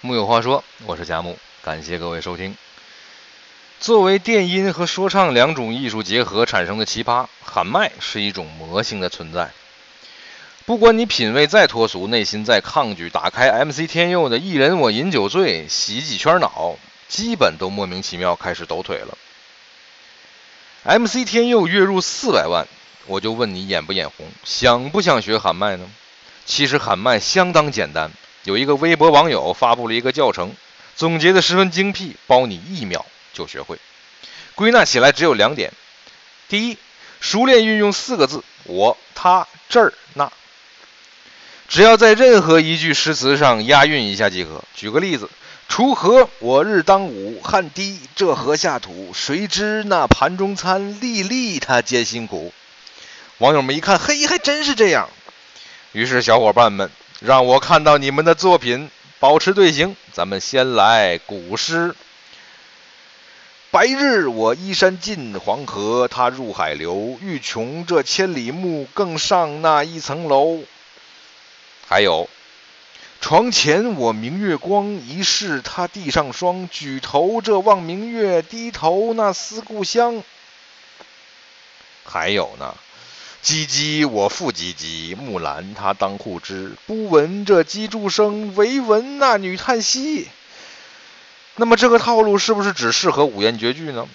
木有话说，我是佳木，感谢各位收听。作为电音和说唱两种艺术结合产生的奇葩，喊麦是一种魔性的存在。不管你品味再脱俗，内心再抗拒，打开 MC 天佑的“一人我饮酒醉”，洗几圈脑，基本都莫名其妙开始抖腿了。MC 天佑月入四百万，我就问你眼不眼红，想不想学喊麦呢？其实喊麦相当简单。有一个微博网友发布了一个教程，总结的十分精辟，包你一秒就学会。归纳起来只有两点：第一，熟练运用四个字“我、他、这儿、那”，只要在任何一句诗词上押韵一下即可。举个例子：“锄禾我日当午，汗滴这禾下土。谁知那盘中餐，粒粒他皆辛苦。”网友们一看，嘿，还真是这样。于是小伙伴们。让我看到你们的作品，保持队形。咱们先来古诗：白日我依山尽，黄河它入海流。欲穷这千里目，更上那一层楼。还有，床前我明月光，疑是他地上霜。举头这望明月，低头那思故乡。还有呢。唧唧我复唧唧，木兰她当户织。不闻这机杼声，唯闻那女叹息。那么这个套路是不是只适合五言绝句呢？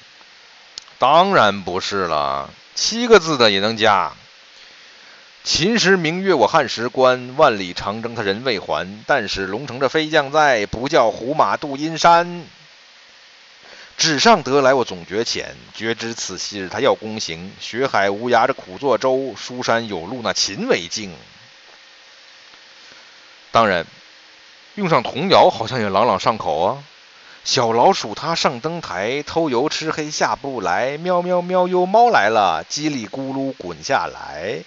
当然不是了，七个字的也能加。秦时明月我汉时关，万里长征他人未还。但使龙城这飞将在，不教胡马度阴山。纸上得来我总觉浅，觉知此事他要躬行。学海无涯这苦作舟，书山有路那勤为径。当然，用上童谣好像也朗朗上口啊。小老鼠它上灯台，偷油吃黑下不来。喵喵喵哟，猫来了，叽里咕噜滚下来。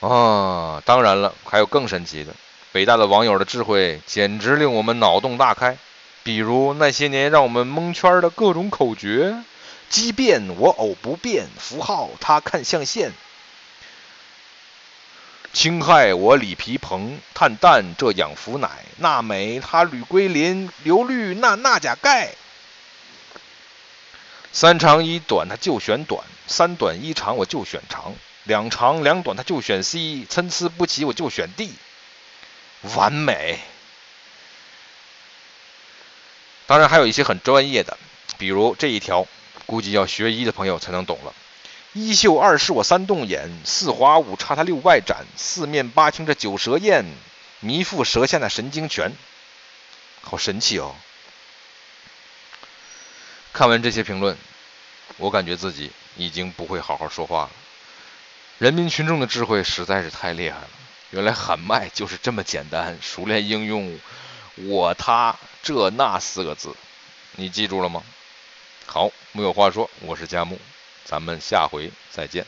啊，当然了，还有更神奇的，北大的网友的智慧简直令我们脑洞大开。比如那些年让我们蒙圈的各种口诀，奇变我偶不变，符号他看象限。氢氦我锂铍硼，碳氮这氧氟氖，钠镁它铝硅磷，硫氯那钠钾钙。三长一短它就选短，三短一长我就选长，两长两短它就选 C，参差不齐我就选 D，完美。当然还有一些很专业的，比如这一条，估计要学医的朋友才能懂了。一秀二视我三动眼，四滑五叉他六外展，四面八听这九舌咽，迷附舌下那神经拳，好神奇哦！看完这些评论，我感觉自己已经不会好好说话了。人民群众的智慧实在是太厉害了，原来喊麦就是这么简单，熟练应用。我他这那四个字，你记住了吗？好，木有话说，我是佳木，咱们下回再见。